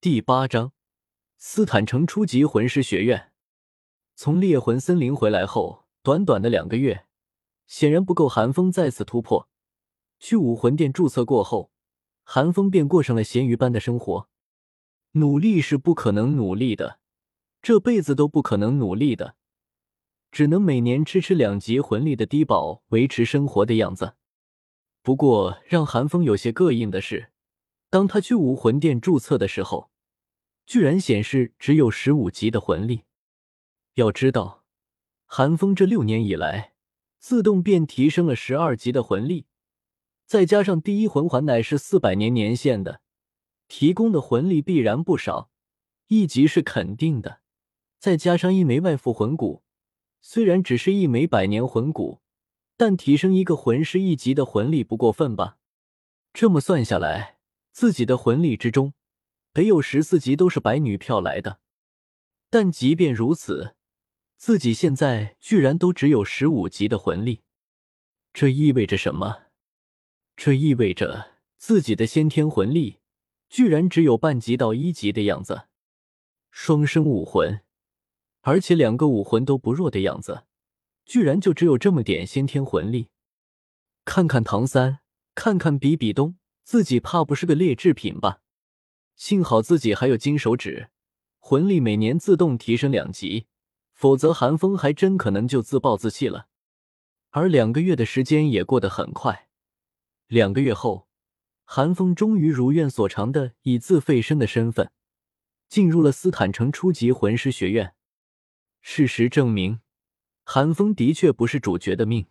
第八章，斯坦城初级魂师学院。从猎魂森林回来后，短短的两个月，显然不够寒风再次突破。去武魂殿注册过后，寒风便过上了咸鱼般的生活。努力是不可能努力的，这辈子都不可能努力的，只能每年吃吃两级魂力的低保维持生活的样子。不过，让寒风有些膈应的是。当他去武魂殿注册的时候，居然显示只有十五级的魂力。要知道，寒风这六年以来，自动便提升了十二级的魂力，再加上第一魂环乃是四百年年限的，提供的魂力必然不少，一级是肯定的。再加上一枚外附魂骨，虽然只是一枚百年魂骨，但提升一个魂师一级的魂力不过分吧？这么算下来。自己的魂力之中，得有十四级都是白女票来的。但即便如此，自己现在居然都只有十五级的魂力，这意味着什么？这意味着自己的先天魂力居然只有半级到一级的样子。双生武魂，而且两个武魂都不弱的样子，居然就只有这么点先天魂力。看看唐三，看看比比东。自己怕不是个劣质品吧？幸好自己还有金手指，魂力每年自动提升两级，否则寒风还真可能就自暴自弃了。而两个月的时间也过得很快，两个月后，寒风终于如愿所偿的以自费生的身份进入了斯坦城初级魂师学院。事实证明，寒风的确不是主角的命，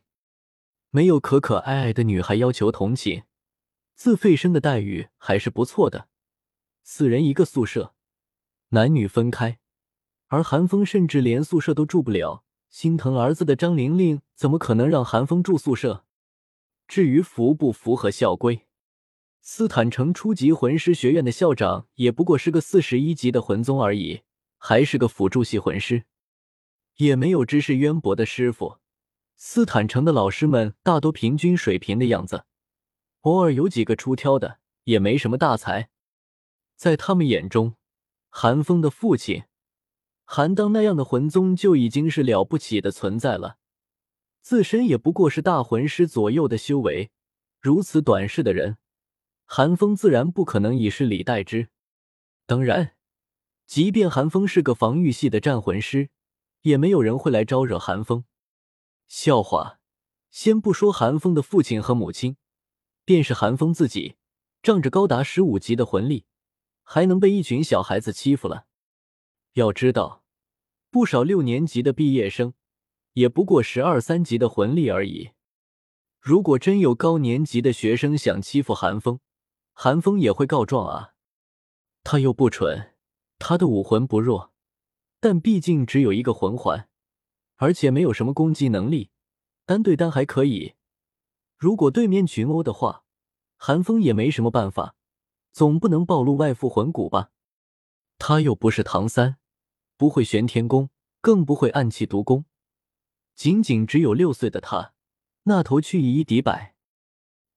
没有可可爱爱的女孩要求同寝。自费生的待遇还是不错的，四人一个宿舍，男女分开。而韩风甚至连宿舍都住不了，心疼儿子的张玲玲怎么可能让韩风住宿舍？至于符不符合校规，斯坦城初级魂师学院的校长也不过是个四十一级的魂宗而已，还是个辅助系魂师，也没有知识渊博的师傅。斯坦城的老师们大多平均水平的样子。偶尔有几个出挑的，也没什么大才。在他们眼中，韩风的父亲韩当那样的魂宗就已经是了不起的存在了。自身也不过是大魂师左右的修为，如此短视的人，韩风自然不可能以势礼待之。当然，即便韩风是个防御系的战魂师，也没有人会来招惹韩风。笑话，先不说韩风的父亲和母亲。便是韩风自己，仗着高达十五级的魂力，还能被一群小孩子欺负了。要知道，不少六年级的毕业生，也不过十二三级的魂力而已。如果真有高年级的学生想欺负寒风，寒风也会告状啊。他又不蠢，他的武魂不弱，但毕竟只有一个魂环，而且没有什么攻击能力，单对单还可以。如果对面群殴的话，寒风也没什么办法，总不能暴露外附魂骨吧？他又不是唐三，不会玄天功，更不会暗器毒功。仅仅只有六岁的他，那头去以一敌百，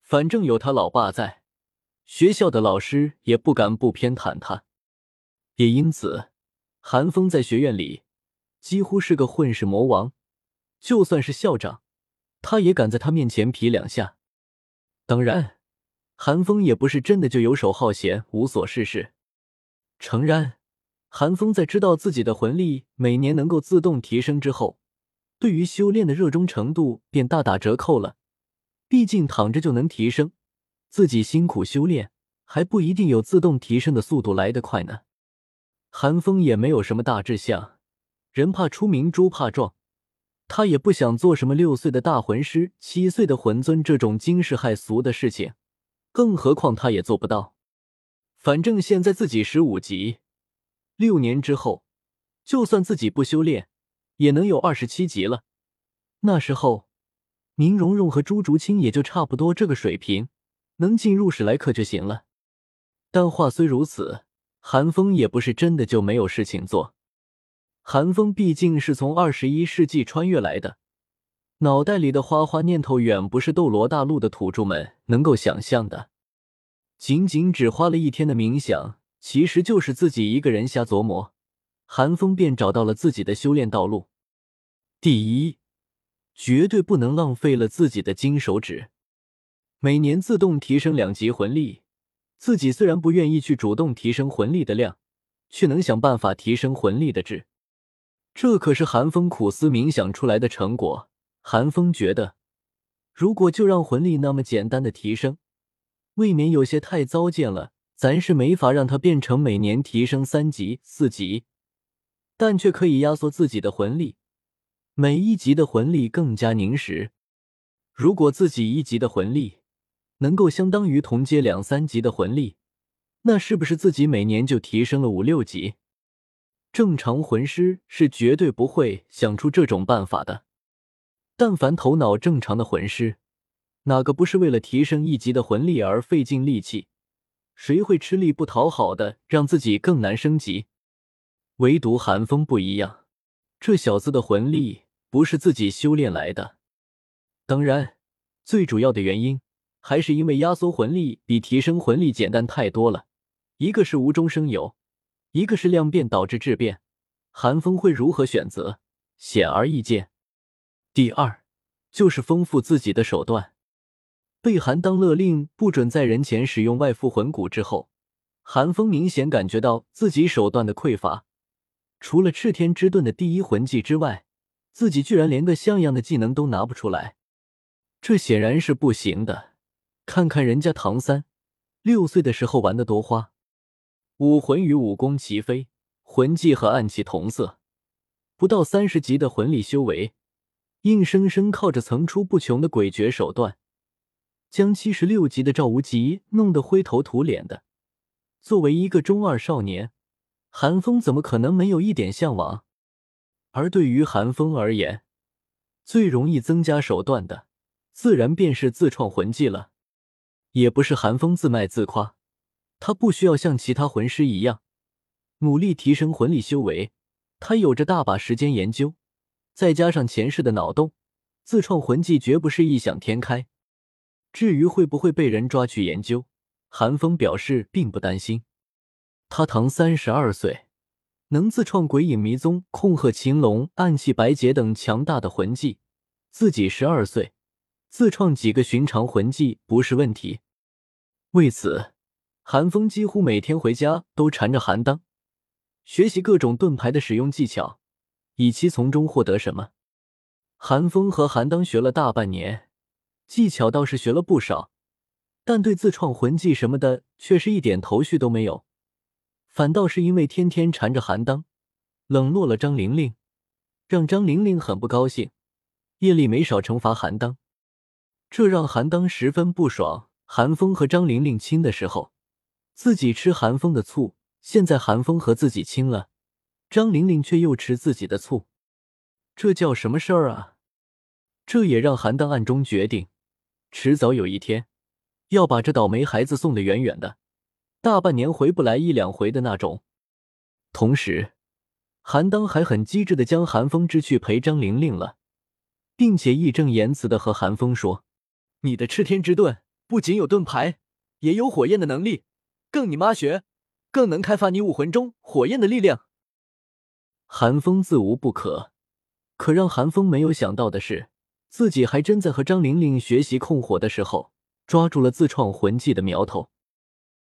反正有他老爸在，学校的老师也不敢不偏袒他。也因此，韩风在学院里几乎是个混世魔王，就算是校长。他也敢在他面前皮两下。当然，韩风也不是真的就游手好闲、无所事事。诚然，韩风在知道自己的魂力每年能够自动提升之后，对于修炼的热衷程度便大打折扣了。毕竟躺着就能提升，自己辛苦修炼还不一定有自动提升的速度来得快呢。韩风也没有什么大志向，人怕出名，猪怕壮。他也不想做什么六岁的大魂师、七岁的魂尊这种惊世骇俗的事情，更何况他也做不到。反正现在自己十五级，六年之后，就算自己不修炼，也能有二十七级了。那时候，宁荣荣和朱竹清也就差不多这个水平，能进入史莱克就行了。但话虽如此，韩风也不是真的就没有事情做。韩风毕竟是从二十一世纪穿越来的，脑袋里的花花念头远不是斗罗大陆的土著们能够想象的。仅仅只花了一天的冥想，其实就是自己一个人瞎琢磨，韩风便找到了自己的修炼道路。第一，绝对不能浪费了自己的金手指，每年自动提升两级魂力。自己虽然不愿意去主动提升魂力的量，却能想办法提升魂力的质。这可是韩风苦思冥想出来的成果。韩风觉得，如果就让魂力那么简单的提升，未免有些太糟践了。咱是没法让它变成每年提升三级、四级，但却可以压缩自己的魂力，每一级的魂力更加凝实。如果自己一级的魂力能够相当于同阶两三级的魂力，那是不是自己每年就提升了五六级？正常魂师是绝对不会想出这种办法的。但凡头脑正常的魂师，哪个不是为了提升一级的魂力而费尽力气？谁会吃力不讨好的让自己更难升级？唯独寒风不一样，这小子的魂力不是自己修炼来的。当然，最主要的原因还是因为压缩魂力比提升魂力简单太多了。一个是无中生有，一个是量变导致质变。寒风会如何选择，显而易见。第二，就是丰富自己的手段。被韩当勒令不准在人前使用外附魂骨之后，韩风明显感觉到自己手段的匮乏。除了赤天之盾的第一魂技之外，自己居然连个像样的技能都拿不出来，这显然是不行的。看看人家唐三，六岁的时候玩的多花，武魂与武功齐飞，魂技和暗器同色，不到三十级的魂力修为，硬生生靠着层出不穷的诡谲手段。将七十六级的赵无极弄得灰头土脸的。作为一个中二少年，韩风怎么可能没有一点向往？而对于韩风而言，最容易增加手段的，自然便是自创魂技了。也不是韩风自卖自夸，他不需要像其他魂师一样努力提升魂力修为，他有着大把时间研究，再加上前世的脑洞，自创魂技绝不是异想天开。至于会不会被人抓去研究，韩风表示并不担心。他唐三十二岁，能自创鬼影迷踪、控鹤擒龙、暗器白劫等强大的魂技；自己十二岁，自创几个寻常魂技不是问题。为此，韩风几乎每天回家都缠着韩当，学习各种盾牌的使用技巧，以期从中获得什么。韩风和韩当学了大半年。技巧倒是学了不少，但对自创魂技什么的却是一点头绪都没有。反倒是因为天天缠着韩当，冷落了张玲玲，让张玲玲很不高兴，夜里没少惩罚韩当，这让韩当十分不爽。韩风和张玲玲亲的时候，自己吃韩风的醋；现在韩风和自己亲了，张玲玲却又吃自己的醋，这叫什么事儿啊？这也让韩当暗中决定。迟早有一天，要把这倒霉孩子送得远远的，大半年回不来一两回的那种。同时，韩当还很机智的将韩风支去陪张玲玲了，并且义正言辞的和韩风说：“你的赤天之盾不仅有盾牌，也有火焰的能力，更你妈学，更能开发你武魂中火焰的力量。”韩风自无不可，可让韩风没有想到的是。自己还真在和张玲玲学习控火的时候，抓住了自创魂技的苗头。